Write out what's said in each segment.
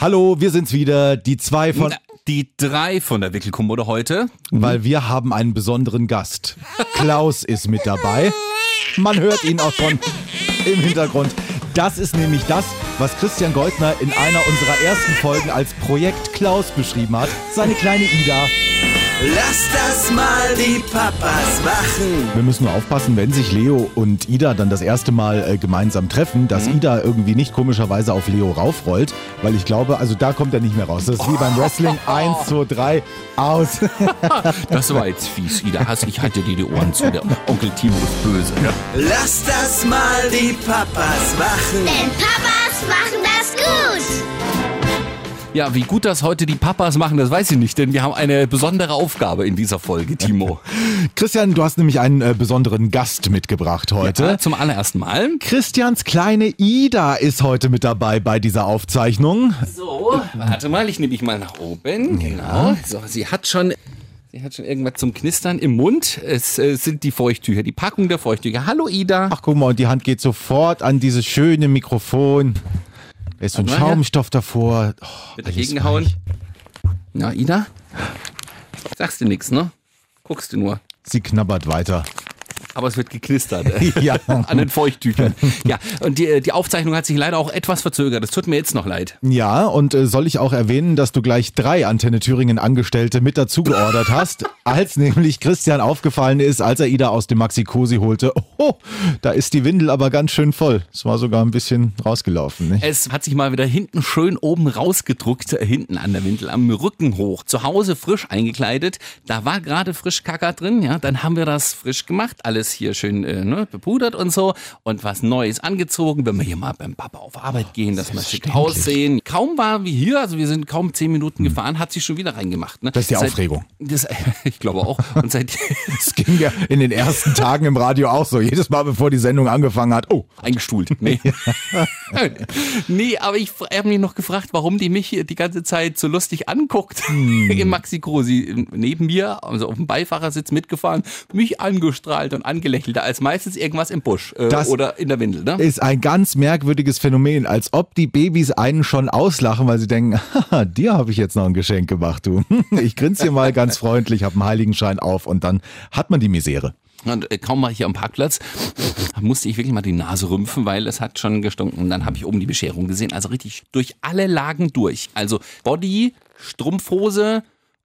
Hallo, wir sind's wieder, die zwei von. Die drei von der Wickelkommode heute. Weil wir haben einen besonderen Gast. Klaus ist mit dabei. Man hört ihn auch schon im Hintergrund. Das ist nämlich das, was Christian Goldner in einer unserer ersten Folgen als Projekt Klaus beschrieben hat. Seine kleine Ida. Lass das mal die Papas machen. Wir müssen nur aufpassen, wenn sich Leo und Ida dann das erste Mal äh, gemeinsam treffen, dass Mhm. Ida irgendwie nicht komischerweise auf Leo raufrollt, weil ich glaube, also da kommt er nicht mehr raus. Das ist wie beim Wrestling. Eins, zwei, drei, aus. Das war jetzt fies, Ida. Hast, ich halte dir die Ohren zu. Der Onkel Timo ist böse. Ja. Lass das mal die Papas machen. Denn Papas machen das gut. Ja, wie gut das heute die Papas machen, das weiß ich nicht, denn wir haben eine besondere Aufgabe in dieser Folge, Timo. Christian, du hast nämlich einen äh, besonderen Gast mitgebracht heute. Ja, zum allerersten Mal. Christians kleine Ida ist heute mit dabei bei dieser Aufzeichnung. So, warte mal, ich nehme dich mal nach oben. Genau. So, sie hat schon. Sie hat schon irgendwas zum Knistern im Mund. Es äh, sind die Feuchttücher, die Packung der Feuchttücher. Hallo Ida. Ach, guck mal, und die Hand geht sofort an dieses schöne Mikrofon. Da ist so ein Warte mal, ja. Schaumstoff davor. Oh, Wird alles dagegen gehauen. weich. Na, Ida? Sagst du nix, ne? Guckst du nur. Sie knabbert weiter. Aber es wird geknistert. Ja. An den Feuchttüchern. Ja, und die, die Aufzeichnung hat sich leider auch etwas verzögert. Es tut mir jetzt noch leid. Ja, und äh, soll ich auch erwähnen, dass du gleich drei Antenne Thüringen Angestellte mit dazu geordert hast, als nämlich Christian aufgefallen ist, als er Ida aus dem Maxi Cosi holte. Oh, da ist die Windel aber ganz schön voll. Es war sogar ein bisschen rausgelaufen. Nicht? Es hat sich mal wieder hinten schön oben rausgedruckt, äh, hinten an der Windel, am Rücken hoch. Zu Hause frisch eingekleidet. Da war gerade frisch Kacker drin, ja. Dann haben wir das frisch gemacht. Alles hier schön äh, ne, bepudert und so. Und was Neues angezogen, wenn wir hier mal beim Papa auf Arbeit gehen, dass wir schick aussehen. Kaum war wie hier, also wir sind kaum zehn Minuten gefahren, hat sich schon wieder reingemacht. Ne? Das ist die Seit- Aufregung. Das, ich glaube auch. Und seit Es ging ja in den ersten Tagen im Radio auch so. Jedes Mal, bevor die Sendung angefangen hat. Oh, eingestuhlt. Nee. nee, aber ich habe mich noch gefragt, warum die mich hier die ganze Zeit so lustig anguckt. Im Maxi Cosi neben mir, also auf dem Beifahrersitz mitgefahren, mich angestrahlt und angelächelt, als meistens irgendwas im Busch äh, Das- oder in der Windel. Ne? ist ein ganz merkwürdiges Phänomen, als ob die Babys einen schon auslachen, weil sie denken, haha, dir habe ich jetzt noch ein Geschenk gemacht, du. Ich grinse hier mal ganz freundlich, habe einen Heiligenschein auf und dann hat man die Misere. Und äh, kaum war ich hier am Parkplatz, musste ich wirklich mal die Nase rümpfen, weil es hat schon gestunken. Und dann habe ich oben die Bescherung gesehen. Also richtig durch alle Lagen durch. Also Body, Strumpfhose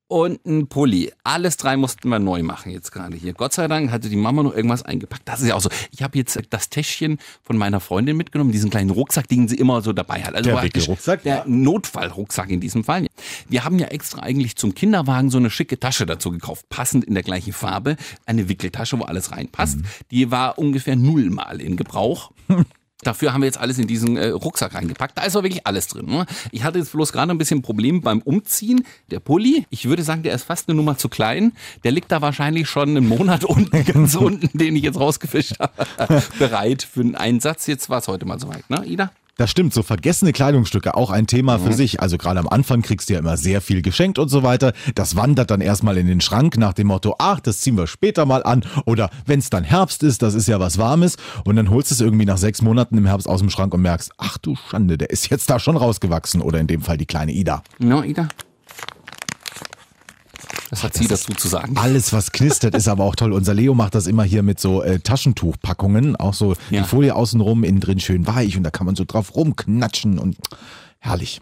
und ein Pulli. Alles drei mussten wir neu machen jetzt gerade hier. Gott sei Dank hatte die Mama noch irgendwas eingepackt. Das ist ja auch so. Ich habe jetzt das Täschchen von meiner Freundin mitgenommen, diesen kleinen Rucksack, den sie immer so dabei hat. Also Der Wickelrucksack? Der Notfallrucksack in diesem Fall. Wir haben ja extra eigentlich zum Kinderwagen so eine schicke Tasche dazu gekauft, passend in der gleichen Farbe. Eine Wickeltasche, wo alles reinpasst. Die war ungefähr nullmal in Gebrauch. Dafür haben wir jetzt alles in diesen äh, Rucksack reingepackt. Da ist auch wirklich alles drin. Ne? Ich hatte jetzt bloß gerade ein bisschen Problem beim Umziehen. Der Pulli, ich würde sagen, der ist fast eine Nummer zu klein. Der liegt da wahrscheinlich schon einen Monat unten, ganz unten, den ich jetzt rausgefischt habe. Bereit für einen Einsatz. Jetzt war es heute mal soweit, ne, Ida? Das stimmt, so vergessene Kleidungsstücke, auch ein Thema für sich. Also gerade am Anfang kriegst du ja immer sehr viel geschenkt und so weiter. Das wandert dann erstmal in den Schrank nach dem Motto, ach, das ziehen wir später mal an. Oder wenn es dann Herbst ist, das ist ja was Warmes. Und dann holst du es irgendwie nach sechs Monaten im Herbst aus dem Schrank und merkst, ach du Schande, der ist jetzt da schon rausgewachsen. Oder in dem Fall die kleine Ida. Ja, Ida? Was hat sie dazu zu sagen? Alles, was knistert, ist aber auch toll. Unser Leo macht das immer hier mit so äh, Taschentuchpackungen. Auch so Ja. die Folie außenrum, innen drin schön weich. Und da kann man so drauf rumknatschen und herrlich.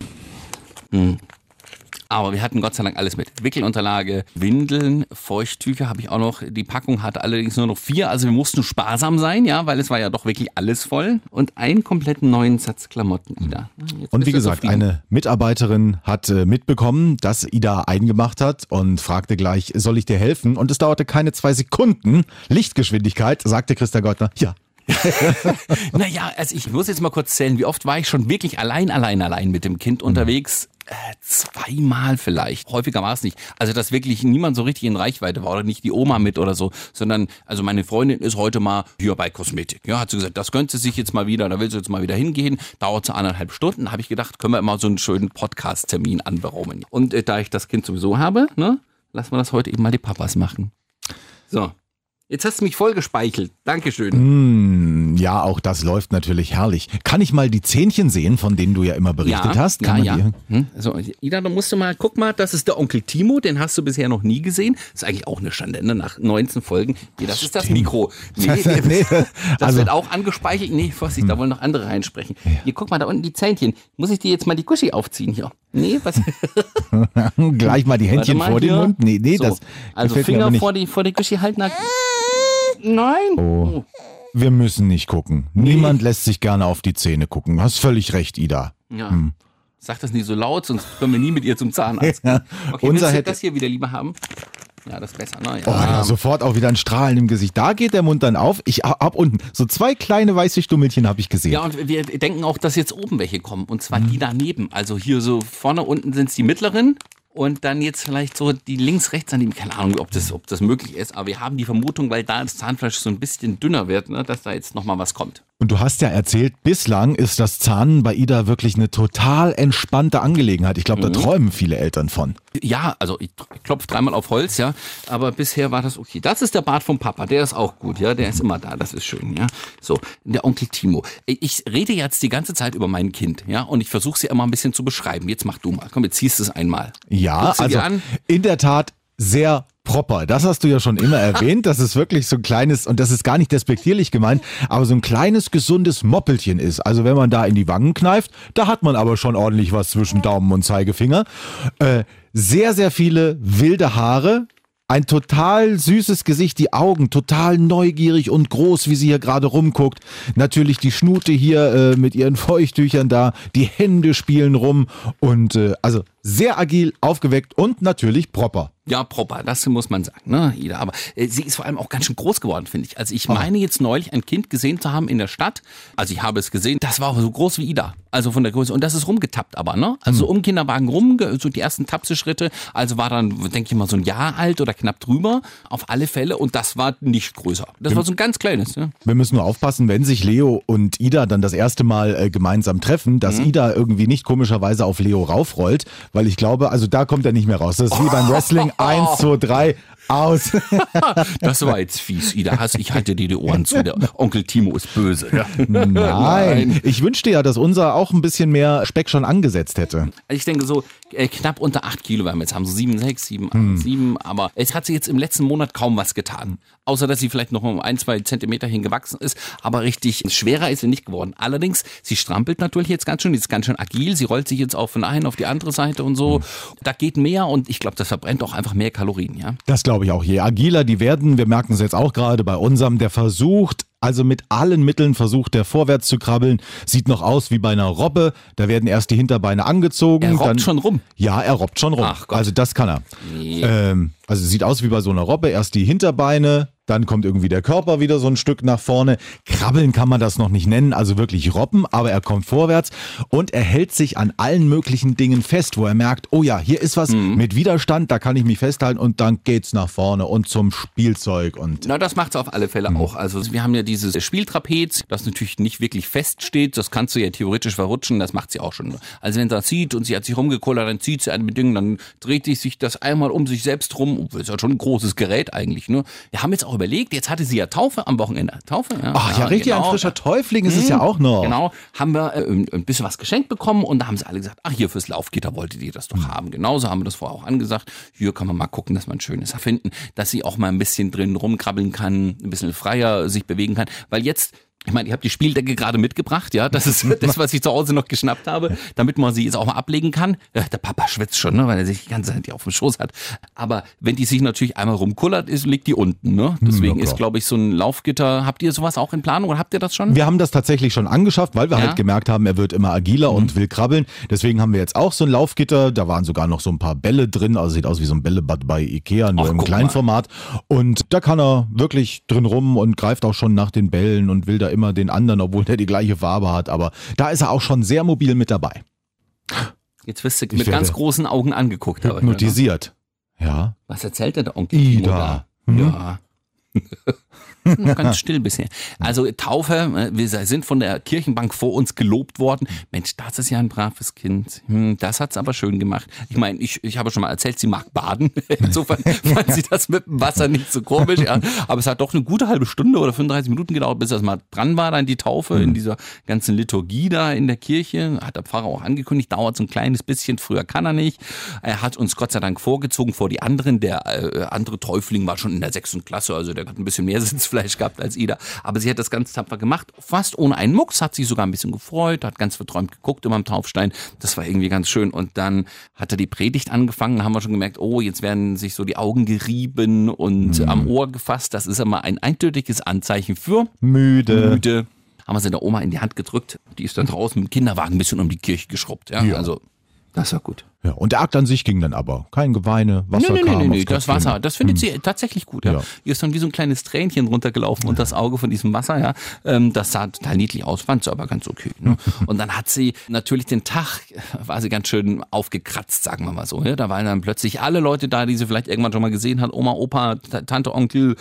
Aber wir hatten Gott sei Dank alles mit. Wickelunterlage, Windeln, Feuchttücher habe ich auch noch. Die Packung hatte allerdings nur noch vier. Also wir mussten sparsam sein, ja, weil es war ja doch wirklich alles voll. Und einen kompletten neuen Satz Klamotten, Ida. Jetzt Und wie gesagt, zufrieden. eine Mitarbeiterin hat äh, mitbekommen, dass Ida eingemacht hat und fragte gleich, soll ich dir helfen? Und es dauerte keine zwei Sekunden. Lichtgeschwindigkeit, sagte Christa Gottner. Ja. Naja, also ich muss jetzt mal kurz zählen, wie oft war ich schon wirklich allein, allein, allein mit dem Kind unterwegs? Äh, zweimal vielleicht. Häufiger war es nicht. Also, dass wirklich niemand so richtig in Reichweite war oder nicht die Oma mit oder so, sondern, also meine Freundin ist heute mal hier bei Kosmetik. Ja, hat sie gesagt, das könnte sie sich jetzt mal wieder, da will sie jetzt mal wieder hingehen. Dauert so anderthalb Stunden. Habe ich gedacht, können wir immer so einen schönen Podcast-Termin anberaumen. Und äh, da ich das Kind sowieso habe, ne, lassen wir das heute eben mal die Papas machen. So. Jetzt hast du mich voll gespeichelt. Dankeschön. Hm, ja, auch das läuft natürlich herrlich. Kann ich mal die Zähnchen sehen, von denen du ja immer berichtet hast? ja, Kann man ja. die- Hm? So, Ida, du musst du mal, guck mal, das ist der Onkel Timo, den hast du bisher noch nie gesehen. ist eigentlich auch eine Schande, ne? nach 19 Folgen. Nee, das ist das. Mikro. Nee, Nee, das also- wird auch angespeichert. Nee, Vorsicht, da wollen noch andere reinsprechen. Hier, guck mal, da unten die Zähnchen. Muss ich dir jetzt mal die Guschi aufziehen hier? Nee, was? Gleich mal die Händchen mal vor den hier. Mund? Nee, nee, so. das Also gefällt mir aber Finger vor die, vor die Guschi halten. Nein. Oh. Wir müssen nicht gucken. Niemand lässt sich gerne auf die Zähne gucken. Hast völlig recht, Ida. Ja. Sag das nicht so laut, sonst können wir nie mit ihr zum Zahnarzt. Ja. gehen. Okay, Unser willst du hätte- das hier wieder lieber haben? Ja, das ist besser, ne? Oh, ja, sofort auch wieder ein Strahlen im Gesicht. Da geht der Mund dann auf. Ich hab unten so zwei kleine weiße Stummelchen habe ich gesehen. Ja, und wir denken auch, dass jetzt oben welche kommen. Und zwar Mhm. die daneben. Also hier so vorne unten sind es die mittleren. Und dann jetzt vielleicht so die links, rechts daneben. Keine Ahnung, ob das, ob das möglich ist. Aber wir haben die Vermutung, weil da das Zahnfleisch so ein bisschen dünner wird, ne, dass da jetzt nochmal was kommt. Und du hast ja erzählt, bislang ist das Zahnen bei Ida wirklich eine total entspannte Angelegenheit. Ich glaube, da Mhm. träumen viele Eltern von. Ja, also ich klopfe dreimal auf Holz, ja. Aber bisher war das okay. Das ist der Bart vom Papa, der ist auch gut, ja. Der ist immer da, das ist schön, ja. So, der Onkel Timo. Ich rede jetzt die ganze Zeit über mein Kind, ja. Und ich versuche sie immer ein bisschen zu beschreiben. Jetzt mach du mal. Komm, jetzt ziehst du es einmal. Ja, also an? in der Tat sehr proper. Das hast du ja schon immer erwähnt, dass es wirklich so ein kleines, und das ist gar nicht despektierlich gemeint, aber so ein kleines, gesundes Moppelchen ist. Also wenn man da in die Wangen kneift, da hat man aber schon ordentlich was zwischen Daumen und Zeigefinger. Äh, sehr, sehr viele wilde Haare. Ein total süßes Gesicht, die Augen total neugierig und groß, wie sie hier gerade rumguckt. Natürlich die Schnute hier äh, mit ihren Feuchttüchern da, die Hände spielen rum und äh, also sehr agil, aufgeweckt und natürlich proper. Ja, proper, das muss man sagen, ne, Ida. Aber äh, sie ist vor allem auch ganz schön groß geworden, finde ich. Also ich meine jetzt neulich ein Kind gesehen zu haben in der Stadt. Also ich habe es gesehen, das war so groß wie Ida. Also von der Größe. Und das ist rumgetappt aber, ne? Also so um Kinderwagen rum, so die ersten Tapseschritte. Also war dann, denke ich mal, so ein Jahr alt oder knapp drüber. Auf alle Fälle. Und das war nicht größer. Das war so ein ganz kleines, ne? Wir müssen nur aufpassen, wenn sich Leo und Ida dann das erste Mal äh, gemeinsam treffen, dass Ida irgendwie nicht komischerweise auf Leo raufrollt, weil ich glaube, also da kommt er nicht mehr raus. Das ist wie beim Wrestling. Eins, zwei, drei, aus. Das war jetzt fies, Ida. Ich halte dir die Ohren zu. Der Onkel Timo ist böse. Ja. Nein. Ich wünschte ja, dass unser auch ein bisschen mehr Speck schon angesetzt hätte. Also ich denke so äh, knapp unter 8 Kilo werden wir jetzt haben, so 7, 6, 7, 8, Hm. 7. Aber es hat sich jetzt im letzten Monat kaum was getan. Außer, dass sie vielleicht noch um ein, zwei Zentimeter hingewachsen ist. Aber richtig schwerer ist sie nicht geworden. Allerdings, sie strampelt natürlich jetzt ganz schön, sie ist ganz schön agil. Sie rollt sich jetzt auch von einer auf die andere Seite und so. Hm. Da geht mehr und ich glaube, das verbrennt auch einfach mehr Kalorien, ja. Das glaube ich auch. Je agiler die werden, wir merken es jetzt auch gerade bei unserem, der versucht, also mit allen Mitteln versucht der vorwärts zu krabbeln. Sieht noch aus wie bei einer Robbe. Da werden erst die Hinterbeine angezogen. Er robbt dann, schon rum. Ja, er robbt schon rum. Ach Gott. Also das kann er. Nee. Ähm, also sieht aus wie bei so einer Robbe. Erst die Hinterbeine, dann kommt irgendwie der Körper wieder so ein Stück nach vorne. Krabbeln kann man das noch nicht nennen, also wirklich robben, aber er kommt vorwärts und er hält sich an allen möglichen Dingen fest, wo er merkt, oh ja, hier ist was Mhm. mit Widerstand, da kann ich mich festhalten und dann geht's nach vorne und zum Spielzeug und Na, das macht es auf alle Fälle Mhm. auch. Also wir haben ja dieses Spieltrapez, das natürlich nicht wirklich fest steht. Das kannst du ja theoretisch verrutschen, das macht sie auch schon. Also wenn sie das sieht und sie hat sich rumgekollert, dann zieht sie ein Bedingung, dann dreht sie sich das einmal um sich selbst rum. Das ist ja schon ein großes Gerät eigentlich. Ne? Wir haben jetzt auch überlegt, jetzt hatte sie ja Taufe am Wochenende. Taufe, ja. Ach ja, richtig, ein frischer Täufling ist es ja auch noch. Genau, haben wir äh, ein bisschen was geschenkt bekommen und da haben sie alle gesagt, ach hier fürs Laufgitter wolltet ihr das doch Hm. haben. Genauso haben wir das vorher auch angesagt. Hier kann man mal gucken, dass man ein schönes finden, dass sie auch mal ein bisschen drin rumkrabbeln kann, ein bisschen freier sich bewegen kann, weil jetzt ich meine, ich habe die Spieldecke gerade mitgebracht, ja. Das ist das, was ich zu Hause noch geschnappt habe, damit man sie jetzt auch mal ablegen kann. Der Papa schwitzt schon, ne, weil er sich die ganze Zeit auf dem Schoß hat. Aber wenn die sich natürlich einmal rumkullert, ist, liegt die unten, ne? Deswegen ja, ist, glaube ich, so ein Laufgitter. Habt ihr sowas auch in Planung oder habt ihr das schon? Wir haben das tatsächlich schon angeschafft, weil wir Ja. halt gemerkt haben, er wird immer agiler Mhm. und will krabbeln. Deswegen haben wir jetzt auch so ein Laufgitter. Da waren sogar noch so ein paar Bälle drin. Also sieht aus wie so ein Bällebad bei Ikea, nur Ach, im kleinen mal. Und da kann er wirklich drin rum und greift auch schon nach den Bällen und will da immer den anderen, obwohl der die gleiche Farbe hat. Aber da ist er auch schon sehr mobil mit dabei. Jetzt wirst du Ich mit ganz großen Augen angeguckt. ne? Hypnotisiert. Ja. Was erzählt denn der Onkel Ida. da? Hm? Ja. Noch ganz still bisher. Also Taufe, äh, wir sind von der Kirchenbank vor uns gelobt worden. Mensch, das ist ja ein braves Kind. Hm, Das hat's aber schön gemacht. Ich meine, ich, ich habe schon mal erzählt, sie mag baden. Insofern fand sie das mit dem Wasser nicht so komisch. Aber es hat doch eine gute halbe Stunde oder 35 Minuten gedauert, bis das mal dran war, dann die Taufe in dieser ganzen Liturgie da in der Kirche. Hat der Pfarrer auch angekündigt, dauert so ein kleines bisschen. Früher kann er nicht. Er hat uns Gott sei Dank vorgezogen vor die anderen. Der äh, andere Täufling war schon in der sechsten Klasse, also der hat ein bisschen mehr Sitzfleisch gehabt als Ida. Aber sie hat das ganz tapfer gemacht, fast ohne einen Mucks, hat sich sogar ein bisschen gefreut, hat ganz verträumt geguckt über dem Taufstein. Das war irgendwie ganz schön. Und dann hat er die Predigt angefangen, da haben wir schon gemerkt, oh, jetzt werden sich so die Augen gerieben und am Ohr gefasst. Das ist immer ein eindeutiges Anzeichen für Müde. müde. Haben wir sie der Oma in die Hand gedrückt. Die ist dann draußen mit dem Kinderwagen ein bisschen um die Kirche geschrubbt. Ja, Ja. also das war gut. Ja, und der Akt an sich ging dann aber. Kein Geweine, Wasser nee, nee, kam nee, das. Wasser, das findet sie tatsächlich gut. Ja. Ja. Hier ist dann wie so ein kleines Tränchen runtergelaufen und das Auge von diesem Wasser, ja. Ähm, das sah total niedlich aus, fand sie aber ganz okay. Ne? Und dann hat sie natürlich den Tag, war sie ganz schön aufgekratzt, sagen wir mal so. Ja? Da waren dann plötzlich alle Leute da, die sie vielleicht irgendwann schon mal gesehen hat. Oma, Opa, Ta- Tante, Onkel,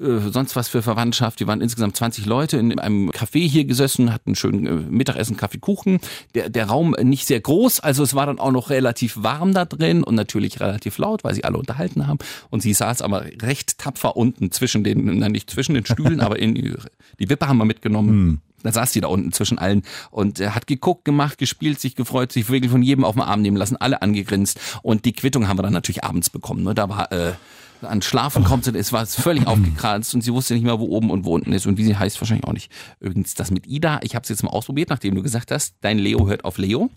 äh, sonst was für Verwandtschaft. Die waren insgesamt 20 Leute in einem Café hier gesessen, hatten schön äh, Mittagessen, Kaffee, Kuchen. Der, der Raum nicht sehr groß, also es war dann auch noch relativ warm da drin und natürlich relativ laut, weil sie alle unterhalten haben. Und sie saß aber recht tapfer unten zwischen den, nein, nicht zwischen den Stühlen, aber in die, Wippe haben wir mitgenommen. Da saß sie da unten zwischen allen und er hat geguckt, gemacht, gespielt, sich gefreut, sich wirklich von jedem auf den Arm nehmen lassen, alle angegrinst. Und die Quittung haben wir dann natürlich abends bekommen. Ne? Da war äh, an Schlafen kommt sie, es war völlig aufgekratzt und sie wusste nicht mehr, wo oben und wo unten ist und wie sie heißt wahrscheinlich auch nicht. Übrigens das mit Ida, ich habe es jetzt mal ausprobiert, nachdem du gesagt hast, dein Leo hört auf Leo.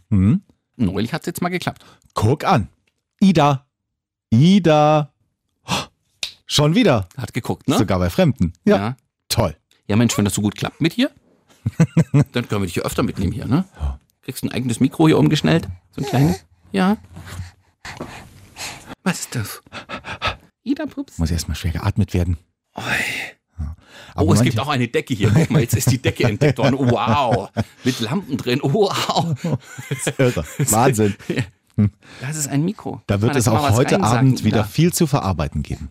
Neulich hat es jetzt mal geklappt. Guck an. Ida. Ida. Schon wieder. Hat geguckt, ne? Sogar bei Fremden. Ja. ja. Toll. Ja, Mensch, wenn das so gut klappt mit hier, dann können wir dich hier öfter mitnehmen hier, ne? Kriegst ein eigenes Mikro hier umgeschnellt? So ein kleines? Ja. Was ist das? Ida Pups. Muss erstmal schwer geatmet werden. Oi. Aber Oh, es gibt auch eine Decke hier. Guck mal, jetzt ist die Decke entdeckt worden. Wow. Mit Lampen drin. Wow. Irre. Wahnsinn. Das ist ein Mikro. Da wird es auch heute Abend wieder Ida. viel zu verarbeiten geben.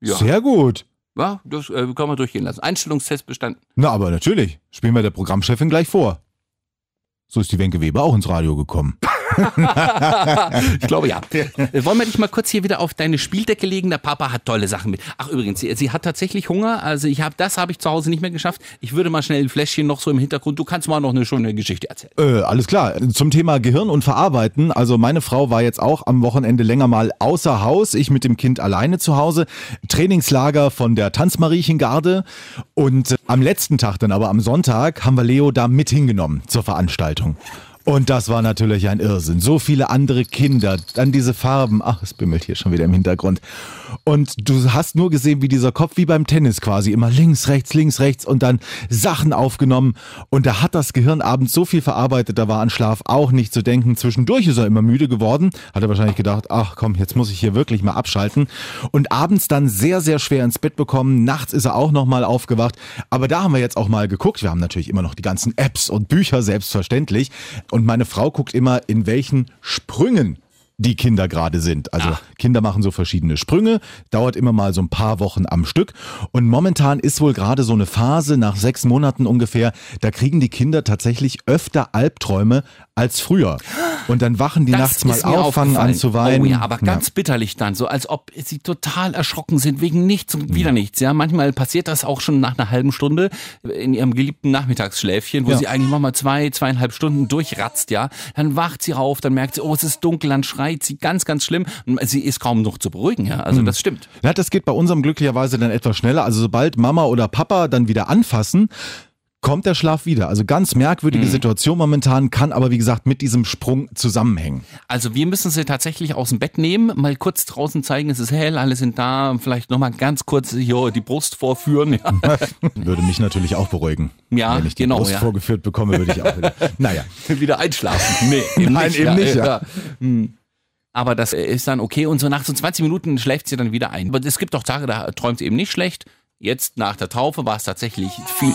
Ja. Sehr gut. Ja, das äh, kann man durchgehen lassen. Einstellungstest bestanden. Na, aber natürlich. Spielen wir der Programmchefin gleich vor. So ist die Wenke Weber auch ins Radio gekommen. Ich glaube ja. Äh, Wollen wir dich mal kurz hier wieder auf deine Spieldecke legen? Der Papa hat tolle Sachen mit. Ach übrigens, sie, sie hat tatsächlich Hunger. Also ich habe das habe ich zu Hause nicht mehr geschafft. Ich würde mal schnell ein Fläschchen noch so im Hintergrund. Du kannst mal noch eine schöne Geschichte erzählen. Äh, alles klar. Zum Thema Gehirn und Verarbeiten. Also meine Frau war jetzt auch am Wochenende länger mal außer Haus. Ich mit dem Kind alleine zu Hause. Trainingslager von der Tanzmariechengarde. Und äh, am letzten Tag dann, aber am Sonntag, haben wir Leo da mit hingenommen zur Veranstaltung. Und das war natürlich ein Irrsinn. So viele andere Kinder, dann diese Farben. Ach, es bimmelt hier schon wieder im Hintergrund. Und du hast nur gesehen, wie dieser Kopf wie beim Tennis quasi immer links, rechts, links, rechts und dann Sachen aufgenommen. Und da hat das Gehirn abends so viel verarbeitet, da war an Schlaf auch nicht zu denken. Zwischendurch ist er immer müde geworden. Hat er wahrscheinlich gedacht, ach komm, jetzt muss ich hier wirklich mal abschalten. Und abends dann sehr, sehr schwer ins Bett bekommen. Nachts ist er auch nochmal aufgewacht. Aber da haben wir jetzt auch mal geguckt. Wir haben natürlich immer noch die ganzen Apps und Bücher, selbstverständlich. Und meine Frau guckt immer, in welchen Sprüngen die Kinder gerade sind. Also Kinder machen so verschiedene Sprünge, dauert immer mal so ein paar Wochen am Stück. Und momentan ist wohl gerade so eine Phase nach sechs Monaten ungefähr, da kriegen die Kinder tatsächlich öfter Albträume als früher. Und dann wachen die nachts mal auf, fangen an zu weinen. Oh ja, aber ganz bitterlich dann, so als ob sie total erschrocken sind wegen nichts und wieder nichts. Ja, manchmal passiert das auch schon nach einer halben Stunde in ihrem geliebten Nachmittagsschläfchen, wo Ja. sie eigentlich noch mal zwei, zweieinhalb Stunden durchratzt. Ja, dann wacht sie auf, dann merkt sie, oh, es ist dunkel, dann schreit sie ganz, ganz schlimm. Und sie ist kaum noch zu beruhigen. Ja, Hm. also das stimmt. Ja, das geht bei unserem glücklicherweise dann etwas schneller. Also sobald Mama oder Papa dann wieder anfassen, kommt der Schlaf wieder. Also ganz merkwürdige Mhm. Situation momentan, kann aber wie gesagt mit diesem Sprung zusammenhängen. Also wir müssen sie tatsächlich aus dem Bett nehmen, mal kurz draußen zeigen, es ist hell, alle sind da, vielleicht noch mal ganz kurz hier die Brust vorführen. Ja. Würde mich natürlich auch beruhigen. Ja, Wenn ich die genau, Brust ja. vorgeführt bekomme, würde ich auch wieder. Naja. wieder einschlafen. Nee, eben Nein, eben nicht, ja. Hm. Aber das ist dann okay und so nach so 20 Minuten schläft sie dann wieder ein. Aber es gibt auch Tage, da träumt sie eben nicht schlecht. Jetzt nach der Taufe war es tatsächlich viel.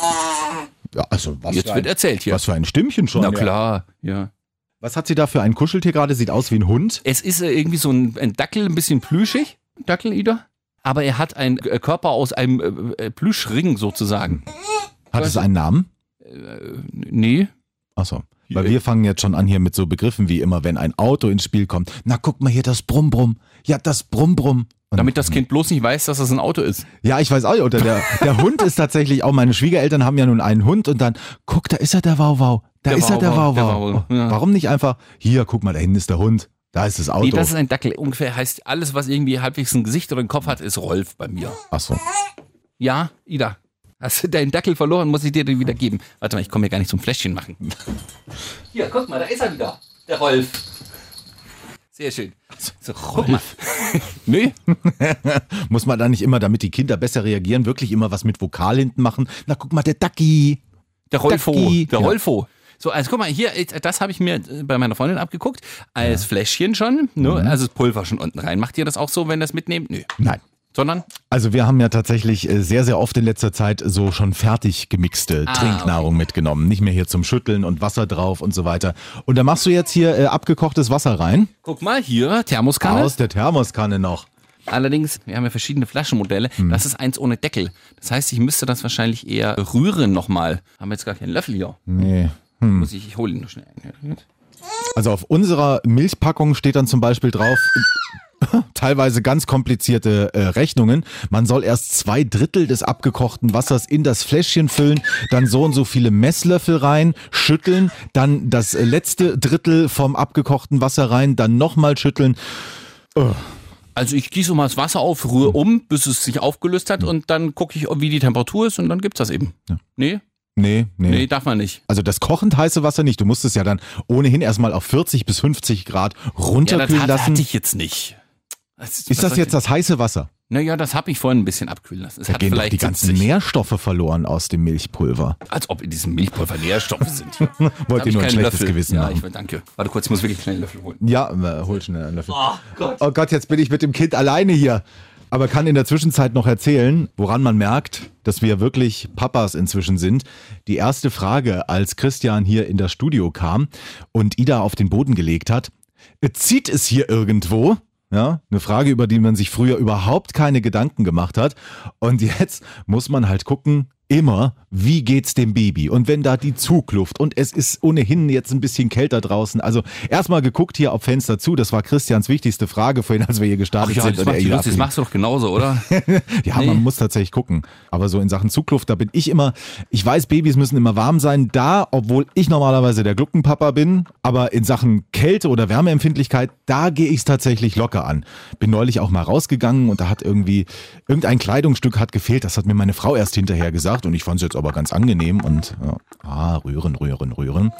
Ja, also was Jetzt für wird ein, erzählt hier. Was für ein Stimmchen schon. Na ja. klar, ja. Was hat sie da für ein Kuscheltier gerade? Sieht aus wie ein Hund. Es ist äh, irgendwie so ein, ein Dackel, ein bisschen plüschig. Dackel, Ida. Aber er hat einen äh, Körper aus einem äh, äh, Plüschring sozusagen. Hat es einen Namen? Nee. Achso. Weil wir fangen jetzt schon an hier mit so Begriffen wie immer, wenn ein Auto ins Spiel kommt. Na, guck mal hier das Brumm-Brumm. Ja, das Brumm-Brumm. Damit das Kind bloß nicht weiß, dass das ein Auto ist. Ja, ich weiß auch. Oder der, der Hund ist tatsächlich auch, meine Schwiegereltern haben ja nun einen Hund und dann, guck, da ist er, der Wauwau. Da Der ist er, der Wauwau, der Wauwau. Wauwau, ja. Warum nicht einfach, hier, guck mal, da hinten ist der Hund. Da ist das Auto. Nee, das ist ein Dackel. Ungefähr heißt alles, was irgendwie halbwegs ein Gesicht oder einen Kopf hat, ist Rolf bei mir. Achso. Ja, Ida. Hast du deinen Dackel verloren, muss ich dir den wieder geben. Warte mal, ich komme hier gar nicht zum Fläschchen machen. Hier, guck mal, da ist er wieder. Der Rolf. Sehr schön. So, mal. Nö, Muss man da nicht immer, damit die Kinder besser reagieren, wirklich immer was mit Vokal hinten machen? Na, guck mal, der Ducky. der Rolfo. Ducky. Der Ja. Rolfo. So, also guck mal, hier, das habe ich mir äh, bei meiner Freundin abgeguckt. Als Fläschchen schon, ne? also das Pulver schon unten rein. Macht ihr das auch so, wenn ihr das mitnehmt? Nö. Nein. Sondern? Also wir haben ja tatsächlich äh, sehr, sehr oft in letzter Zeit so schon fertig gemixte Ah, Trinknahrung mitgenommen. Nicht mehr hier zum Schütteln und Wasser drauf und so weiter. Und da machst du jetzt hier äh, abgekochtes Wasser rein. Guck mal, hier, Thermoskanne. Aus der Thermoskanne noch. Allerdings, wir haben ja verschiedene Flaschenmodelle. Hm. Das ist eins ohne Deckel. Das heißt, ich müsste das wahrscheinlich eher rühren nochmal. Haben wir jetzt gar keinen Löffel hier. Nee. Muss ich, ich hole ihn nur schnell. Also auf unserer Milchpackung steht dann zum Beispiel drauf, teilweise ganz komplizierte äh, Rechnungen. Man soll erst zwei Drittel des abgekochten Wassers in das Fläschchen füllen, dann so und so viele Messlöffel rein, schütteln, dann das letzte Drittel vom abgekochten Wasser rein, dann nochmal schütteln. Also ich gieße mal das Wasser auf, rühre um, bis es sich aufgelöst hat und dann gucke ich, wie die Temperatur ist und dann gibt's das eben. Nee? Nee, nee. Nee, darf man nicht. Also das kochend heiße Wasser nicht. Du musst es ja dann ohnehin erstmal auf 40 bis 50 Grad Ja, das runterkühlen hat, lassen. hatte ich jetzt nicht. Das Ist das jetzt das heiße Wasser? Naja, das habe ich vorhin ein bisschen abkühlen lassen. Es Da hat gehen doch vielleicht die ganzen 70. Nährstoffe verloren aus dem Milchpulver. Als ob in diesem Milchpulver Nährstoffe sind. Wollt ihr nur ein schlechtes Löffel. Gewissen ja, machen? ich will, danke. Warte kurz, ich muss wirklich schnell einen Löffel holen. Ja, äh, hol schnell einen Löffel. Oh Gott. Oh Gott, jetzt bin ich mit dem Kind alleine hier. Aber kann in der Zwischenzeit noch erzählen, woran man merkt, dass wir wirklich Papas inzwischen sind. Die erste Frage, als Christian hier in das Studio kam und Ida auf den Boden gelegt hat, zieht es hier irgendwo? Ja, eine Frage, über die man sich früher überhaupt keine Gedanken gemacht hat. Und jetzt muss man halt gucken, immer, wie geht's dem Baby? Und wenn da die Zugluft und es ist ohnehin jetzt ein bisschen kälter draußen. Also erstmal geguckt hier, ob Fenster zu. Das war Christians wichtigste Frage vorhin, als wir hier Ach gestartet ja, sind. das, macht die Lust, das machst du doch genauso, oder? Ja, Nee. man muss tatsächlich gucken. Aber so in Sachen Zugluft, da bin ich immer, ich weiß, Babys müssen immer warm sein, da, obwohl ich normalerweise der Gluckenpapa bin, aber in Sachen Kälte oder Wärmeempfindlichkeit, da gehe ich es tatsächlich locker an. Bin neulich auch mal rausgegangen und da hat irgendwie, irgendein Kleidungsstück hat gefehlt, das hat mir meine Frau erst hinterher gesagt und ich fand es jetzt aber ganz angenehm und ja, ah, rühren, rühren, rühren.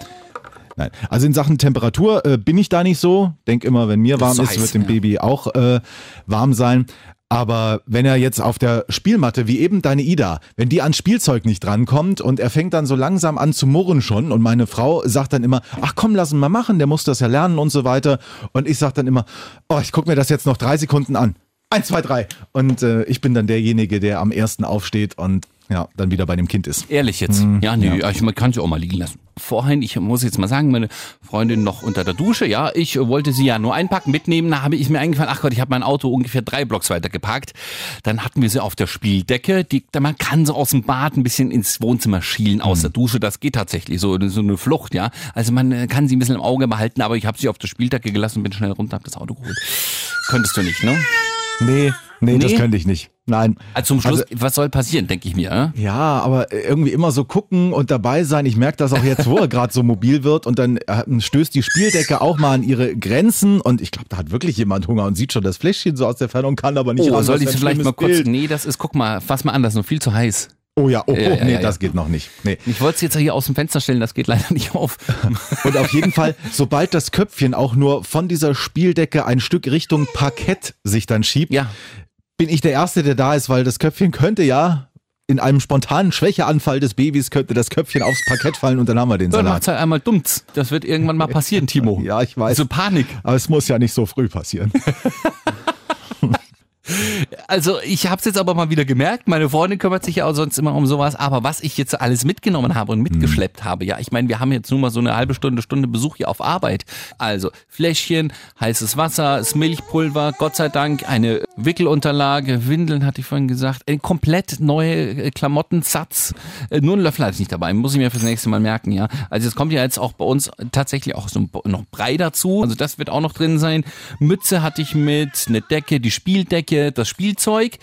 Nein, also in Sachen Temperatur äh, bin ich da nicht so. Denk immer, wenn mir Das warm ist so ist, wird dem ja. Baby auch äh, warm sein. Aber wenn er jetzt auf der Spielmatte, wie eben deine Ida, wenn die ans Spielzeug nicht drankommt und er fängt dann so langsam an zu murren schon und meine Frau sagt dann immer, ach komm, lass ihn mal machen, der muss das ja lernen und so weiter. Und ich sag dann immer, oh, ich guck mir das jetzt noch drei Sekunden an. Eins, zwei, drei. Und äh, ich bin dann derjenige, der am ersten aufsteht und ja, dann wieder bei dem Kind ist. Ehrlich jetzt. Mhm. ja, nee, ich, man kann sie auch mal liegen lassen. Vorhin, ich muss jetzt mal sagen, meine Freundin noch unter der Dusche, ja, ich wollte sie ja nur einpacken, mitnehmen, da habe ich mir eingefallen, ach Gott, ich habe mein Auto ungefähr drei Blocks weiter geparkt. Dann hatten wir sie auf der Spieldecke, die, man kann so aus dem Bad ein bisschen ins Wohnzimmer schielen, aus Mhm. der Dusche, das geht tatsächlich, so, so eine Flucht, ja. Also man äh, kann sie ein bisschen im Auge behalten, aber ich habe sie auf der Spieldecke gelassen und bin schnell runter, habe das Auto geholt. Könntest du nicht, ne? Nee, nee, das Nee? könnte ich nicht. Nein. Also zum Schluss, was soll passieren, denke ich mir, äh? Ja, aber irgendwie immer so gucken und dabei sein. Ich merke das auch jetzt, wo er gerade so mobil wird und dann äh, stößt die Spieldecke auch mal an ihre Grenzen und ich glaube, da hat wirklich jemand Hunger und sieht schon das Fläschchen so aus der Ferne und kann aber nicht Oh, ran. soll ich vielleicht mal kurz. Bild. Nee, das ist, guck mal, fass mal an, das ist noch viel zu heiß. Oh ja, oh, Ja, oh ja, nee, ja, das geht noch nicht. Nee. Ich wollte es jetzt hier aus dem Fenster stellen, das geht leider nicht auf. Und auf jeden Fall, sobald das Köpfchen auch nur von dieser Spieldecke ein Stück Richtung Parkett sich dann schiebt, bin ich der Erste, der da ist, weil das Köpfchen könnte ja in einem spontanen Schwächeanfall des Babys könnte das Köpfchen aufs Parkett fallen und dann haben wir den dann Salat. macht's halt einmal dummts. Das wird irgendwann mal passieren, Timo. Ja, ich weiß. So Panik. Aber es muss ja nicht so früh passieren. Also ich habe es jetzt aber mal wieder gemerkt, meine Freundin kümmert sich ja auch sonst immer um sowas, aber was ich jetzt alles mitgenommen habe und mitgeschleppt habe, ja, ich meine, wir haben jetzt nur mal so eine halbe Stunde, Stunde Besuch hier auf Arbeit. Also Fläschchen, heißes Wasser, das Milchpulver, Gott sei Dank, eine Wickelunterlage, Windeln hatte ich vorhin gesagt, ein komplett neue äh, Klamottensatz, Äh, nur ein Löffel hatte ich nicht dabei, muss ich mir fürs nächste Mal merken, ja. Also es kommt ja jetzt auch bei uns tatsächlich auch so noch Brei dazu, also das wird auch noch drin sein. Mütze hatte ich mit, eine Decke, die Spieldecke, das Spielzeug.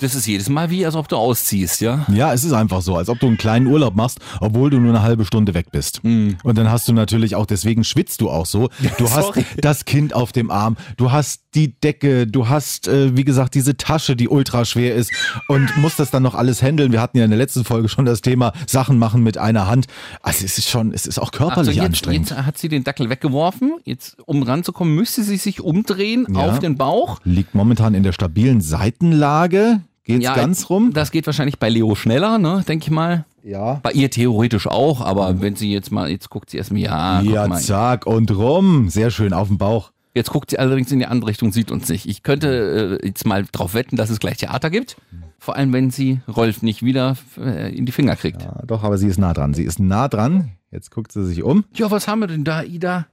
Das ist jedes Mal wie, als ob du ausziehst, ja. Ja, es ist einfach so, als ob du einen kleinen Urlaub machst, obwohl du nur eine halbe Stunde weg bist. Und dann hast du natürlich auch, deswegen schwitzt du auch so. Du hast das Kind auf dem Arm, du hast die Decke, du hast, äh, wie gesagt, diese Tasche, die ultra schwer ist und musst das dann noch alles handeln. Wir hatten ja in der letzten Folge schon das Thema Sachen machen mit einer Hand. Also es ist schon, es ist auch körperlich Also jetzt, anstrengend. jetzt hat sie den Dackel weggeworfen. Jetzt, um ranzukommen, müsste sie sich umdrehen Ja. auf den Bauch. Liegt momentan in der stabilen Seitenlage. Geht's ganz rum? Das geht wahrscheinlich bei Leo schneller, ne, denke ich mal. Ja. Bei ihr theoretisch auch, aber wenn sie jetzt mal, jetzt guckt sie erstmal, ja, Ja, mal. zack und rum. Sehr schön auf dem Bauch. Jetzt guckt sie allerdings in die andere Richtung, sieht uns nicht. Ich könnte äh, jetzt mal drauf wetten, dass es gleich Theater gibt. Vor allem, wenn sie Rolf nicht wieder äh, in die Finger kriegt. Ja. Ja, doch, aber sie ist nah dran. Sie ist nah dran. Jetzt guckt sie sich um. was haben wir denn da, Ida?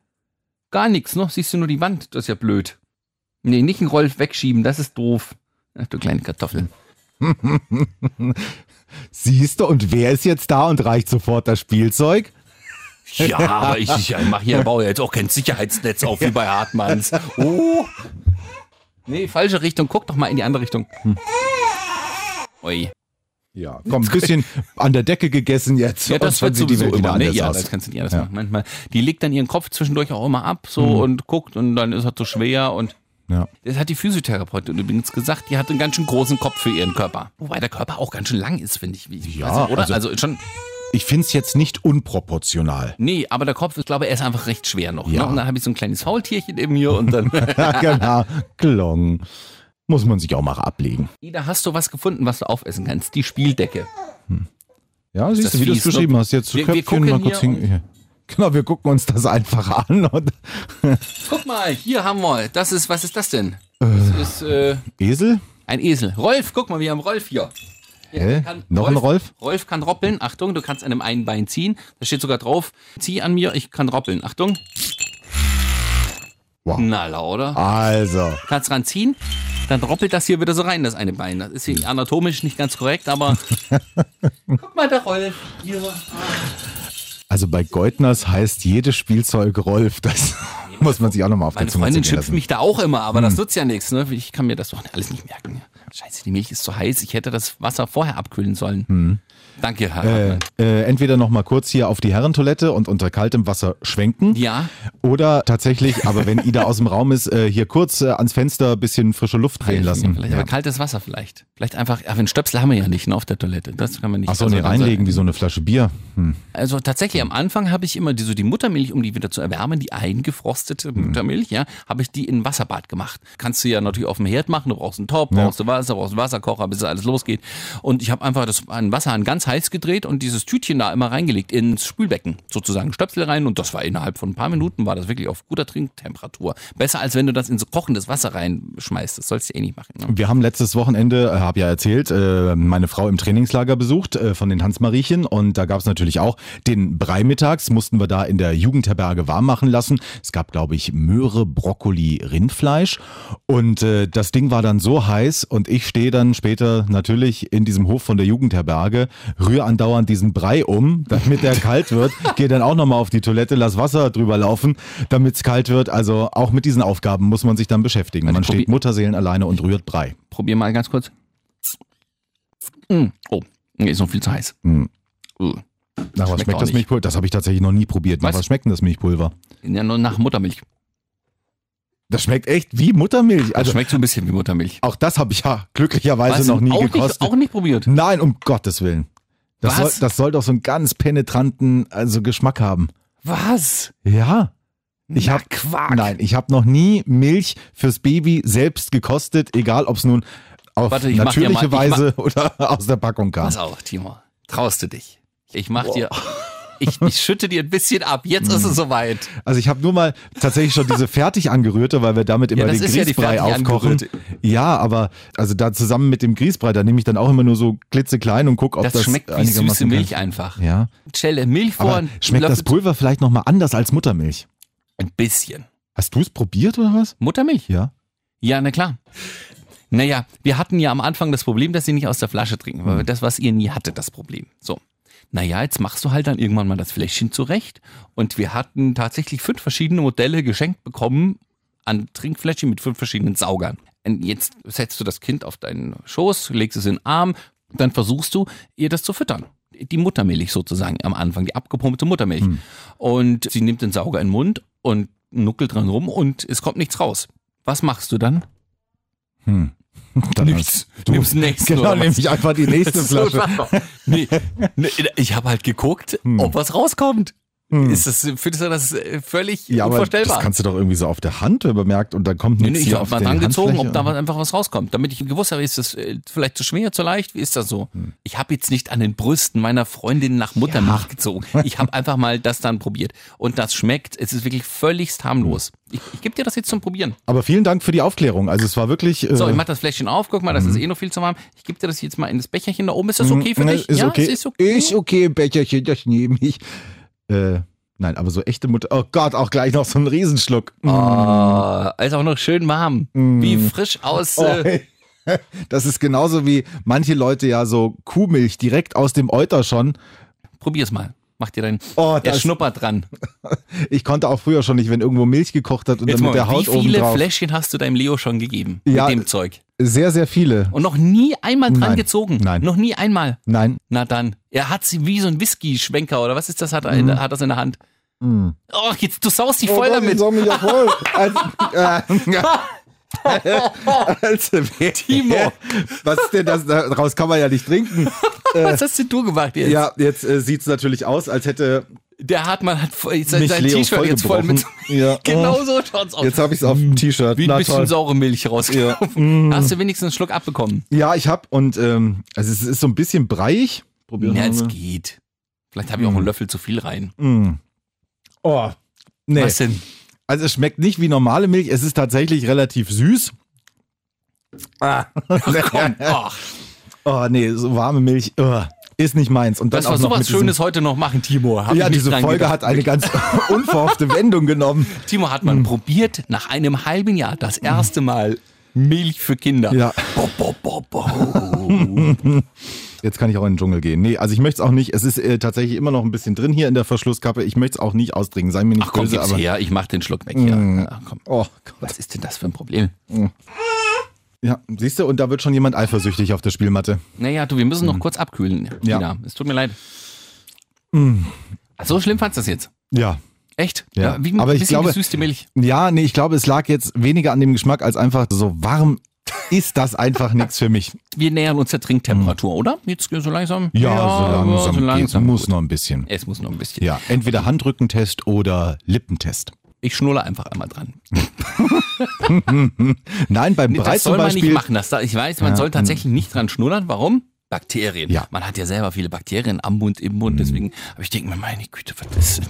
Gar nichts, noch siehst du nur die Wand. Das ist ja blöd. Nee, nicht einen Rolf wegschieben, das ist doof. Ach, du kleine Kartoffel. Siehst du, und wer ist jetzt da und reicht sofort das Spielzeug? Ja, aber ich, ich mache hier, baue jetzt auch kein Sicherheitsnetz auf wie bei Hartmanns. Oh. Nee, falsche Richtung. Guck doch mal in die andere Richtung. Ui. Ja, komm, ein bisschen an der Decke gegessen jetzt. Ja, das wird die sowieso wieder immer, ne? Ja, aus. das kannst du nicht anders Ja. machen. Manchmal, die legt dann ihren Kopf zwischendurch auch immer ab so und guckt und dann ist er zu schwer und Ja. das hat die Physiotherapeutin übrigens gesagt, die hat einen ganz schön großen Kopf für ihren Körper. Wobei der Körper auch ganz schön lang ist, finde ich. Wie, Ja, weiß oder? also- Also, schon, Ich find's jetzt nicht unproportional. nee, aber der Kopf, ich glaube, er ist einfach recht schwer noch. Ja. Ne? Und dann habe ich so ein kleines Faultierchen eben hier und dann. Genau. Klong. Muss man sich auch mal ablegen. Ida, hast du was gefunden, was du aufessen kannst? Die Spieldecke. Ja, siehst du, wie du es fies, ne? beschrieben hast. Jetzt Wir- wir Köpfchen gucken mal kurz hin. Genau, wir gucken uns das einfach an. Und Guck mal, hier haben wir. Das ist, was ist das denn? Das ist äh, Esel? ein Esel. Rolf, guck mal, wir haben Rolf hier. Hä? Noch ein Rolf? Rolf kann roppeln. Achtung, du kannst an dem einen Bein ziehen. Da steht sogar drauf, zieh an mir, ich kann roppeln. Achtung. Wow. Na, lauter. Also, Kannst dran ziehen, dann roppelt das hier wieder so rein, das eine Bein. Das ist hier anatomisch nicht ganz korrekt, aber. Guck mal, der Rolf. Hier. Also bei Geutners heißt jedes Spielzeug Rolf. Das muss man sich auch nochmal auf Meine der Zunge Freundin zergehen schimpft mich da auch immer, aber Hm. das nutzt ja nichts. Ne? Ich kann mir das doch alles nicht merken. Scheiße, die Milch ist zu heiß. Ich hätte das Wasser vorher abkühlen sollen. Danke, Herr. Hm. Äh, äh, entweder noch mal kurz hier auf die Herrentoilette und unter kaltem Wasser schwenken. Ja. Oder tatsächlich, aber wenn Ida aus dem Raum ist, äh, hier kurz äh, ans Fenster ein bisschen frische Luft drehen lassen. Vielleicht, Ja. Aber kaltes Wasser vielleicht. Vielleicht einfach, ja, wenn Stöpsel haben wir ja nicht ne, auf der Toilette. Das kann man nicht. Ach so, also, nee, reinlegen wie so eine Flasche Bier. Hm. Also tatsächlich am Anfang habe ich immer die, so die Muttermilch, um die wieder zu erwärmen, die eingefrostete Mhm. Muttermilch, ja, habe ich die in ein Wasserbad gemacht. Kannst du ja natürlich auf dem Herd machen, du brauchst einen Topf, Ja. brauchst du Wasser, brauchst einen Wasserkocher, bis es alles losgeht. Und ich habe einfach das an Wasserhahn ganz heiß gedreht und dieses Tütchen da immer reingelegt ins Spülbecken, sozusagen Stöpsel rein und das war innerhalb von ein paar Minuten war das wirklich auf guter Trinktemperatur. Besser als wenn du das in so kochendes Wasser reinschmeißt. Das sollst du eh nicht machen. Ne? Wir haben letztes Wochenende, äh, habe ja erzählt, äh, meine Frau im Trainingslager besucht äh, von den Hans-Mariechen und da gab es natürlich auch den Brei mittags, mussten wir da in der Jugendherberge warm machen lassen. Es gab, glaube ich, Möhre, Brokkoli, Rindfleisch und äh, das Ding war dann so heiß und ich stehe dann später natürlich in diesem Hof von der Jugendherberge, rühre andauernd diesen Brei um, damit der kalt wird, gehe dann auch nochmal auf die Toilette, lass Wasser drüber laufen, damit es kalt wird. Also auch mit diesen Aufgaben muss man sich dann beschäftigen. Also Man steht Mutterseelen alleine und rührt Brei. Probier mal ganz kurz. Mm. Oh, nee, ist noch viel zu heiß. Mm. Uh. Nach was Schmeckt schmeckt das. Milchpulver? Das habe ich tatsächlich noch nie probiert. Nach Was? was schmeckt denn das Milchpulver? Ja, nur nach Muttermilch. Das schmeckt echt wie Muttermilch. Das Also schmeckt so ein bisschen wie Muttermilch. auch das habe ich ja glücklicherweise Was? noch nie auch gekostet. Nicht, auch nicht probiert. Nein, um Gottes Willen. Das soll, das soll doch so einen ganz penetranten also Geschmack haben. Was? Ja. Ich Na, habe Quark. Nein, ich habe noch nie Milch fürs Baby selbst gekostet, egal ob es nun auf Warte, natürliche mal- Weise oder aus der Packung kam. Pass auf, Timo. Traust du dich? Ich mach dir. Ich, ich schütte dir ein bisschen ab. Jetzt ist es soweit. Also ich habe nur mal tatsächlich schon diese fertig angerührte, weil wir damit immer den ja die Grießbrei fertig aufkochen. angerührte. Ja, aber also da zusammen mit dem Grießbrei, da nehme ich dann auch immer nur so klitzeklein und gucke, ob das, Das schmeckt wie süße Milch kann. einfach. Ja. Stelle Milch vor. Aber schmeckt das Pulver vielleicht nochmal anders als Muttermilch? Ein bisschen. Hast du es probiert oder was? Muttermilch? Ja. Ja, na klar. Naja, wir hatten ja am Anfang das Problem, dass sie nicht aus der Flasche trinken, weil das, was ihr nie hattet, das Problem. So. Naja, jetzt machst du halt dann irgendwann mal das Fläschchen zurecht. Und wir hatten tatsächlich fünf verschiedene Modelle geschenkt bekommen an Trinkfläschchen mit fünf verschiedenen Saugern. Und jetzt setzt du das Kind auf deinen Schoß, legst es in den Arm, dann versuchst du, ihr das zu füttern. Die Muttermilch sozusagen am Anfang, die abgepumpte Muttermilch. Und sie nimmt den Sauger in den Mund und nuckelt dran rum und es kommt nichts raus. Was machst du dann? Dann Nichts. Du, Nimmst nächsten genau, nehme ich einfach die nächste Flasche. nee, nee, ich habe halt geguckt, ob was rauskommt. Ist das, findest du das äh, völlig Ja, aber unvorstellbar? das kannst du doch irgendwie so auf der Hand bemerkt und dann kommt Nee, nichts nee, ich hier auf mal die dran gezogen, Handfläche. ob da was, einfach was rauskommt. Damit ich gewusst habe, ist das äh, vielleicht zu schwer, zu leicht, wie ist das so? Hm. Ich habe jetzt nicht an den Brüsten meiner Freundin nach Muttermilch gezogen. Ich habe einfach mal das dann probiert. Und das schmeckt, es ist wirklich völligst harmlos. Ich, ich gebe dir das jetzt zum Probieren. Aber vielen Dank für die Aufklärung. Also es war wirklich. Äh, So, ich mach das Fläschchen auf, guck mal, das ist eh noch viel zu warm. Ich gebe dir das jetzt mal in das Becherchen da oben. Ist das okay für ne, dich? Ist ja, okay. es ist okay. Ist okay, Becherchen, das nehme ich. Äh, nein, aber so echte Mutter. Oh Gott, auch gleich noch so ein Riesenschluck. Oh, ist auch noch schön warm. Wie frisch aus. Oh, Äh, hey. Das ist genauso wie manche Leute ja so Kuhmilch direkt aus dem Euter schon. probier's mal. Mach dir dein. Oh, er das- schnuppert dran. Ich konnte auch früher schon nicht, wenn irgendwo Milch gekocht hat und Jetzt dann mit mal, der wie Haut oben viele drauf. Fläschchen hast du deinem Leo schon gegeben? Ja, mit dem Zeug. Sehr, sehr viele. Und noch nie einmal dran Nein. gezogen. Nein. Noch nie einmal. Nein. Na dann. Er hat sie wie so ein Whisky-Schwenker oder was ist das? Hat er, Mhm. in, hat das in der Hand. Oh, jetzt, du saust dich voll Gott, damit. ich mich ja voll. Also, äh, ja. also, wer- Timo. Was ist denn das? Daraus kann man ja nicht trinken. Was hast denn du gemacht jetzt? Ja, jetzt äh, sieht es natürlich aus, als hätte Der Hartmann hat voll- sein, T-Shirt jetzt voll mit. Ja. Genau so schaut's aus. Jetzt habe ich es auf dem T-Shirt. wie ein Na bisschen toll. saure Milch rausgelaufen. Hast du wenigstens einen Schluck abbekommen? Ja, ich habe und ähm, also es ist so ein bisschen breiig. Probieren Ja, es geht. Vielleicht habe ich auch einen Löffel zu viel rein. Mm. Oh, nee. Was denn? Also es schmeckt nicht wie normale Milch, es ist tatsächlich relativ süß. Ah. Komm, ach, oh nee, so warme Milch oh, ist nicht meins. Und dann dass auch noch Schönes heute noch machen, Timo. Hab Ja, diese Folge gedacht. hat eine ganz unverhoffte Wendung genommen. Timo hat man probiert nach einem halben Jahr das erste Mal Milch für Kinder. Ja. Bo, bo, bo. Jetzt kann ich auch in den Dschungel gehen. Nee, also ich möchte es auch nicht. Es ist äh, tatsächlich immer noch ein bisschen drin hier in der Verschlusskappe. Ich möchte es auch nicht ausdringen. Sei mir nicht Ach komm, böse, aber. her, ich mach den Schluck weg hier. Ach, komm. Oh Gott. Was ist denn das für ein Problem? Ja, siehst du, und da wird schon jemand eifersüchtig auf der Spielmatte. Naja, du, wir müssen noch kurz abkühlen. Ja. Ina. Es tut mir leid. Ach, so schlimm fandst du das jetzt? Ja. Echt? Ja. wie ein Aber ich bisschen glaube- gesüßte Milch. Ja, nee, ich glaube, es lag jetzt weniger an dem Geschmack als einfach so warm ist das einfach nichts für mich. Wir nähern uns der Trinktemperatur, oder? Jetzt so langsam? Hm. Ja, so langsam, so langsam. Muss noch ein bisschen. Es muss noch ein bisschen. Ja, entweder Handrückentest oder Lippentest. Ich schnulle einfach einmal dran. Nein, beim Nee, Brei das soll man nicht machen. Das, ich weiß, man Ja, soll tatsächlich nicht dran schnullern. Warum? Bakterien. Ja. Man hat ja selber viele Bakterien am Mund, im Mund. Deswegen, aber ich denke mir, meine Güte, was ist.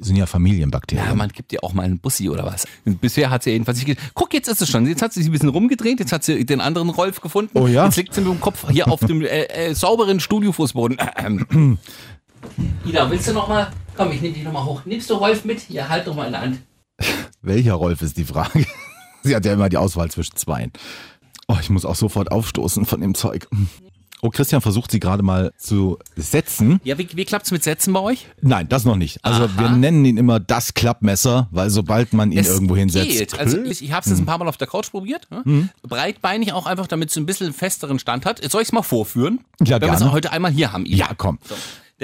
Sind ja Familienbakterien. Ja, man gibt dir auch mal einen Bussi oder was. Bisher hat sie jedenfalls nicht. Guck, jetzt ist es schon. Jetzt hat sie sich ein bisschen rumgedreht. Jetzt hat sie den anderen Rolf gefunden. Oh ja? Jetzt liegt sie mit dem Kopf hier auf dem äh, äh, sauberen Studiofußboden. Ida, willst du noch mal? Komm, ich nehme dich noch mal hoch. Nimmst du Rolf mit? Hier, halt doch mal in der Hand. Welcher Rolf ist die Frage? Sie hat ja immer die Auswahl zwischen zweien. Oh, ich muss auch sofort aufstoßen von dem Zeug. Oh, Christian versucht sie gerade mal zu setzen. Ja, wie, wie klappt's mit Sätzen bei euch? Nein, das noch nicht. Also Aha. wir nennen ihn immer das Klappmesser, weil sobald man ihn Es irgendwo hinsetzt. Geht. Also ich, ich habe es jetzt ein paar Mal auf der Couch probiert. Ja? Breitbeinig auch einfach, damit es ein bisschen festeren Stand hat. Jetzt soll ich es mal vorführen? Ja, Wenn wir es heute einmal hier haben. Ida. ja, komm. So.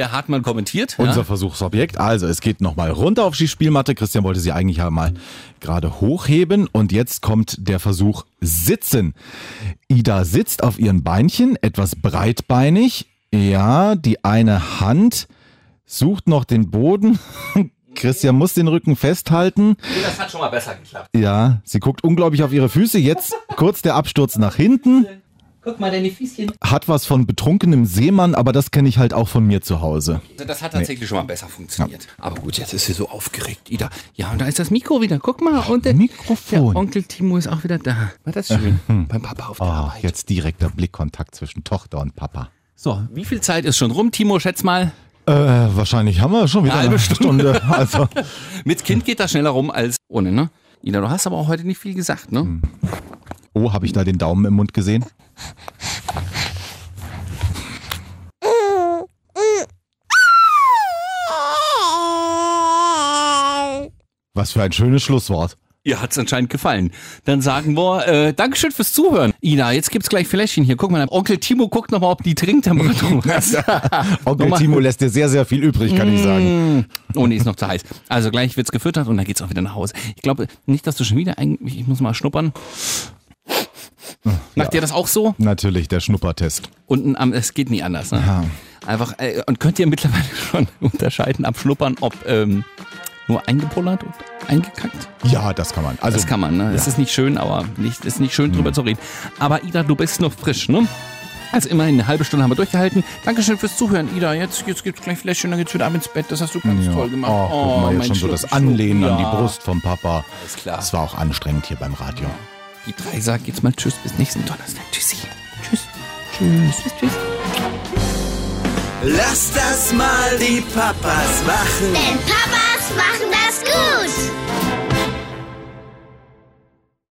Der Hartmann kommentiert. Unser ja? Versuchsobjekt. Also es geht nochmal runter auf die Spielmatte. Christian wollte sie eigentlich ja mal gerade hochheben. Und jetzt kommt der Versuch Sitzen. Ida sitzt auf ihren Beinchen, etwas breitbeinig. Ja, die eine Hand sucht noch den Boden. Christian muss den Rücken festhalten. Nee, Das hat schon mal besser geklappt. Ja, sie guckt unglaublich auf ihre Füße. Jetzt kurz der Absturz nach hinten. Guck mal, deine Füßchen. Hat was von betrunkenem Seemann, aber das kenne ich halt auch von mir zu Hause. Also Das hat tatsächlich schon mal besser funktioniert. Aber gut, jetzt ist sie so aufgeregt, Ida. Ja, und da ist das Mikro wieder. Guck mal. Und der, Mikrofon. der Onkel Timo ist auch wieder da. War das schön? Beim Papa auf der Oh, Arbeit. jetzt direkter Blickkontakt zwischen Tochter und Papa. So, wie viel Zeit ist schon rum, Timo? Schätz mal. Äh, wahrscheinlich haben wir schon wieder Eine halbe Stunde. Also, Mit Kind geht das schneller rum als ohne, ne? Ida, du hast aber auch heute nicht viel gesagt, ne? oh, habe ich da den Daumen im Mund gesehen? Was für ein schönes Schlusswort. Ihr hat's anscheinend gefallen. Dann sagen wir, äh, Dankeschön fürs Zuhören. Ida, jetzt gibt's gleich Fläschchen hier. Guck mal, Onkel Timo guckt nochmal, ob die Trinktemperatur ist. Onkel. Timo lässt dir sehr, sehr viel übrig, kann ich sagen. Oh nee, ist noch zu heiß. Also gleich wird's gefüttert und dann geht's auch wieder nach Hause. Ich glaube nicht, dass du schon wieder eigentlich, ich muss mal schnuppern. Macht ihr das auch so? Natürlich, der Schnuppertest. Unten am, es geht nie anders. Ne? Einfach, äh, und könnt ihr mittlerweile schon unterscheiden, abschnuppern, ob ähm, nur eingepullert und eingekackt? Ja, das kann man. Also, Das kann man, ne? Es ist nicht schön, aber nicht, ist nicht schön drüber zu reden. Aber Ida, du bist noch frisch, ne? Also immerhin eine halbe Stunde haben wir durchgehalten. Dankeschön fürs Zuhören, Ida. Jetzt, jetzt gibt's gleich Fläschchen, dann geht's wieder ab ins Bett. Das hast du ganz ja. toll gemacht. Oh, guck mal, jetzt mein schon so Schluck, das Schluck. Anlehnen an Ja. die Brust vom Papa. Alles klar. Das war auch anstrengend hier beim Radio. Die drei sagen jetzt mal Tschüss, bis nächsten Donnerstag. Tschüssi. Tschüss. Tschüss. Tschüss. Tschüss. Lass das mal die Papas machen. Denn Papas machen das gut.